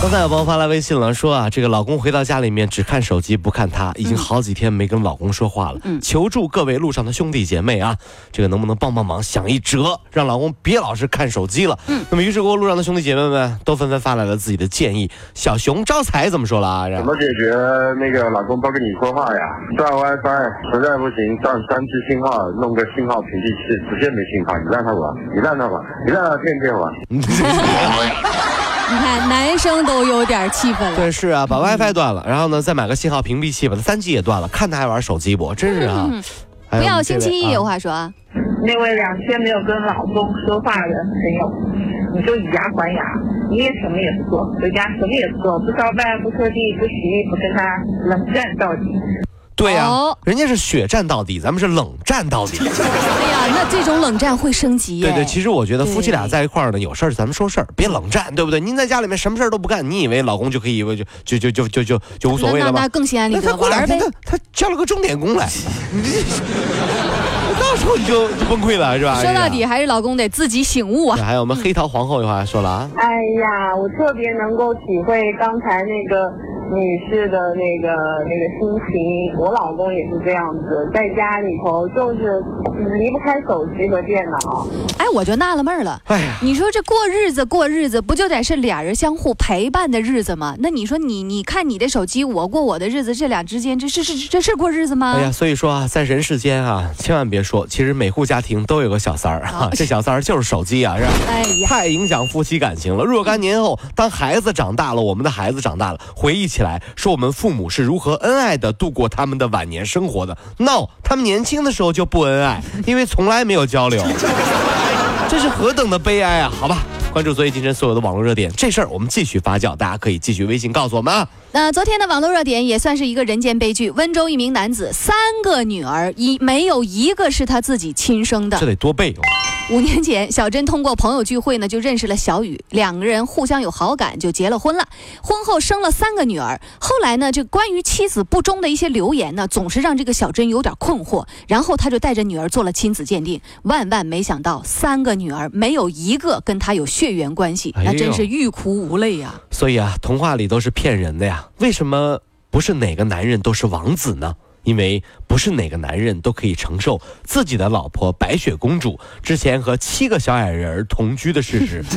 刚才有朋友发来微信了，说啊，这个老公回到家里面只看手机不看他，已经好几天没跟老公说话了。嗯，求助各位路上的兄弟姐妹啊，这个能不能帮帮忙，想一辙，让老公别老是看手机了。嗯，那么于是乎路上的兄弟姐妹们都纷纷发来了自己的建议。小熊招财怎么说了啊？怎么解决那个老公不跟你说话呀？断 WiFi，实在不行断三 G 信号，弄个信号屏蔽器，直接没信号。你让他玩，你让他玩，你让他天天玩。你看，男生都有点气愤了。对，是啊，把 WiFi 断了，然后呢，再买个信号屏蔽器，把它三 G 也断了，看他还玩手机不？真是啊！不要星期一有话说。啊那位两天没有跟老公说话的朋友，你就以牙还牙，你也什么也不做，回家什么也不做，不烧饭，不拖地，不洗衣服，跟他冷战到底。对呀，人家是血战到底，咱们是冷战到底。哎呀，那这种冷战会升级。对对，其实我觉得夫妻俩在一块儿呢，有事儿咱们说事儿，别冷战，对不对？您在家里面什么事儿都不干，你以为老公就可以就就就就就就就无所谓了吗？那更心安理得。他过两天他他叫了个钟点工来，你到时候你就崩溃了，是吧？说到底还是老公得自己醒悟啊。还有我们黑桃皇后的话说了啊。哎呀，我特别能够体会刚才那个。女士的那个那个心情，我老公也是这样子，在家里头就是离不开手机和电脑。哎，我就纳了闷了。哎呀，你说这过日子过日子，不就得是俩人相互陪伴的日子吗？那你说你你看你的手机，我过我的日子，这俩之间这是是这是过日子吗？哎呀，所以说啊，在人世间啊，千万别说，其实每户家庭都有个小三儿啊，这小三儿就是手机啊，是吧？哎呀，太影响夫妻感情了。若干年后，当孩子长大了，我们的孩子长大了，回忆起来。说我们父母是如何恩爱的度过他们的晚年生活的？No，他们年轻的时候就不恩爱，因为从来没有交流。这是何等的悲哀啊！好吧，关注昨夜今晨所有的网络热点，这事儿我们继续发酵，大家可以继续微信告诉我们啊。那昨天的网络热点也算是一个人间悲剧。温州一名男子三个女儿，一没有一个是他自己亲生的，这得多背。五年前，小珍通过朋友聚会呢，就认识了小雨，两个人互相有好感，就结了婚了。婚后生了三个女儿。后来呢，这关于妻子不忠的一些流言呢，总是让这个小珍有点困惑。然后他就带着女儿做了亲子鉴定，万万没想到，三个女儿没有一个跟他有血缘关系，那真是欲哭无泪呀。所以啊，童话里都是骗人的呀。为什么不是哪个男人都是王子呢？因为不是哪个男人都可以承受自己的老婆白雪公主之前和七个小矮人同居的事实。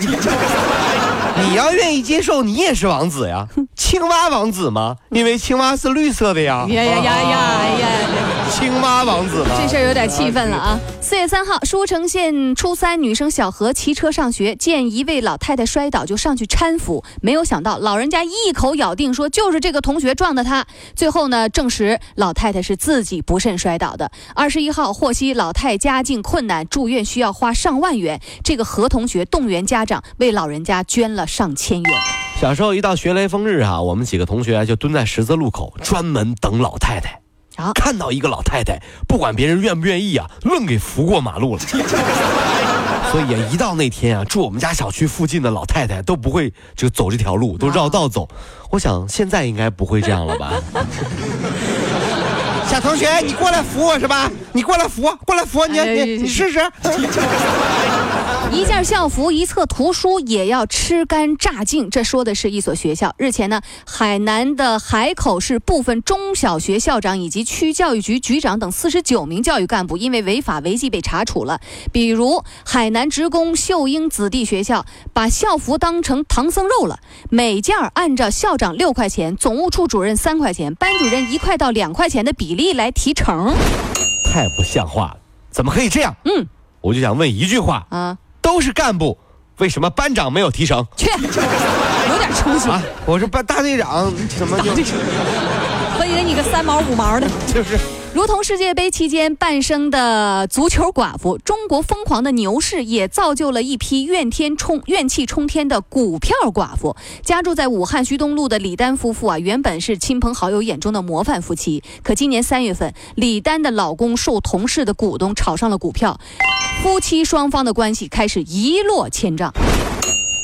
你要愿意接受，你也是王子呀，青蛙王子吗？因为青蛙是绿色的呀。呀呀呀呀呀！青蛙王子，这事儿有点气愤了啊！四月三号，舒城县初三女生小何骑车上学，见一位老太太摔倒，就上去搀扶，没有想到老人家一口咬定说就是这个同学撞的她。最后呢，证实老太太是自己不慎摔倒的。二十一号，获悉老太家境困难，住院需要花上万元，这个何同学动员家长为老人家捐了上千元。小时候一到学雷锋日啊，我们几个同学就蹲在十字路口，专门等老太太。看到一个老太太，不管别人愿不愿意啊，愣给扶过马路了。所以啊，一到那天啊，住我们家小区附近的老太太都不会就走这条路，都绕道走。我想现在应该不会这样了吧？小同学，你过来扶我是吧？你过来扶，过来扶，你你你试试。一件校服、一册图书也要吃干榨净，这说的是一所学校。日前呢，海南的海口市部分中小学校长以及区教育局局长等四十九名教育干部因为违法违纪被查处了。比如，海南职工秀英子弟学校把校服当成唐僧肉了，每件按照校长六块钱、总务处主任三块钱、班主任一块到两块钱的比例来提成，太不像话了！怎么可以这样？嗯，我就想问一句话啊。都是干部，为什么班长没有提成？去，有点出息啊！我说班大队长怎么就？分给你个三毛五毛的，就是。如同世界杯期间诞生的足球寡妇，中国疯狂的牛市也造就了一批怨天冲怨气冲天的股票寡妇。家住在武汉徐东路的李丹夫妇啊，原本是亲朋好友眼中的模范夫妻，可今年三月份，李丹的老公受同事的股东炒上了股票，夫妻双方的关系开始一落千丈。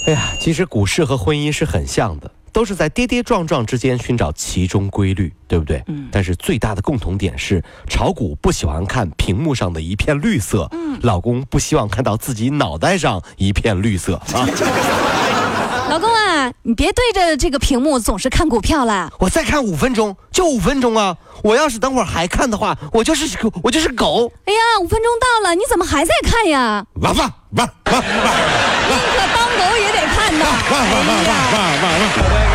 哎呀，其实股市和婚姻是很像的。都是在跌跌撞撞之间寻找其中规律，对不对？嗯。但是最大的共同点是，炒股不喜欢看屏幕上的一片绿色，嗯。老公不希望看到自己脑袋上一片绿色 啊。老公啊，你别对着这个屏幕总是看股票了。我再看五分钟，就五分钟啊！我要是等会儿还看的话，我就是我就是狗。哎呀，五分钟到了，你怎么还在看呀？宁可当狗也得看呐！汪汪汪汪汪汪！岁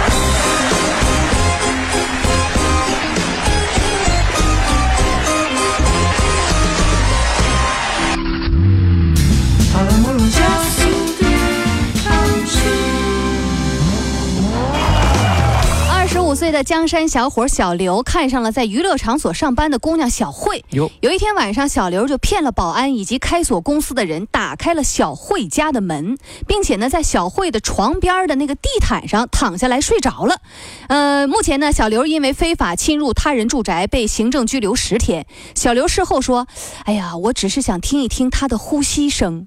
的江山小伙小刘看上了在娱乐场所上班的姑娘小慧。有有一天晚上，小刘就骗了保安以及开锁公司的人，打开了小慧家的门，并且呢，在小慧的床边的那个地毯上躺下来睡着了。呃，目前呢，小刘因为非法侵入他人住宅被行政拘留十天。小刘事后说：“哎呀，我只是想听一听他的呼吸声。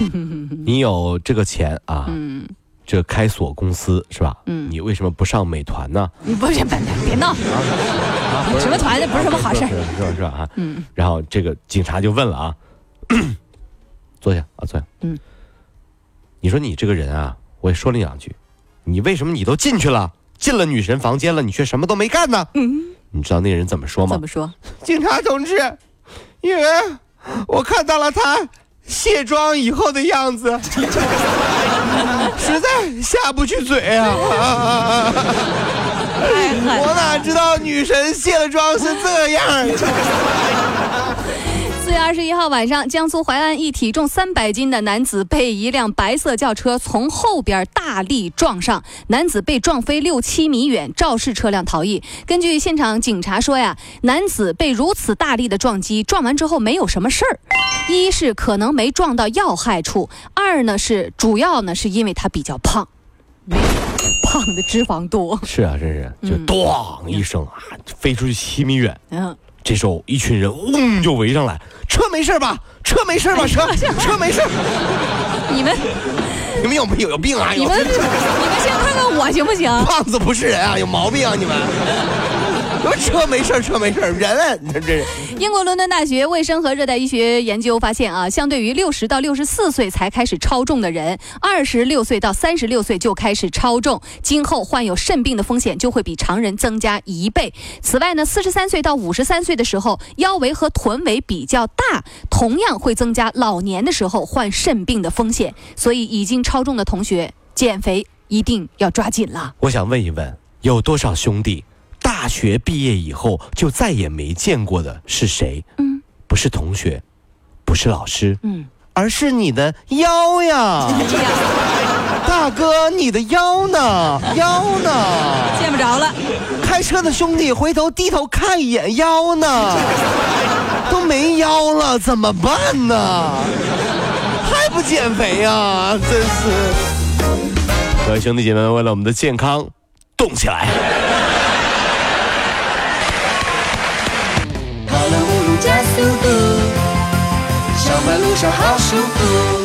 ”你有这个钱啊？嗯。这开锁公司是吧？嗯，你为什么不上美团呢？你不是，别别闹！什么团的不是什么好事，是吧？是吧？啊，嗯。然后这个警察就问了啊，坐下啊，坐下。嗯。你说你这个人啊，我也说了两句，你为什么你都进去了，进了女神房间了，你却什么都没干呢？嗯。你知道那个人怎么说吗？怎么说？警察同志，因为我看到了他。卸妆以后的样子，下不去嘴啊！我哪知道女神卸了妆是这样？二十一号晚上，江苏淮安一体重三百斤的男子被一辆白色轿车从后边大力撞上，男子被撞飞六七米远，肇事车辆逃逸。根据现场警察说呀，男子被如此大力的撞击，撞完之后没有什么事儿，一是可能没撞到要害处，二呢是主要呢是因为他比较胖，胖的脂肪多。是啊，真是就咣一声啊，飞出去七米远。嗯。这时候，一群人嗡就围上来，车没事吧？车没事吧？车车没事。你们，你们有没有有病啊？你们，你们先看看我行不行？胖子不是人啊，有毛病啊你们。车没事车没事人你看这。英国伦敦大学卫生和热带医学研究发现啊，相对于六十到六十四岁才开始超重的人，二十六岁到三十六岁就开始超重，今后患有肾病的风险就会比常人增加一倍。此外呢，四十三岁到五十三岁的时候，腰围和臀围比较大，同样会增加老年的时候患肾病的风险。所以，已经超重的同学减肥一定要抓紧了。我想问一问，有多少兄弟？大学毕业以后就再也没见过的是谁？嗯，不是同学，不是老师，嗯，而是你的腰呀！大哥，你的腰呢？腰呢？见不着了。开车的兄弟回头低头看一眼腰呢？都没腰了，怎么办呢？还不减肥呀？真是！各位兄弟姐妹们，为了我们的健康，动起来！路上好舒服。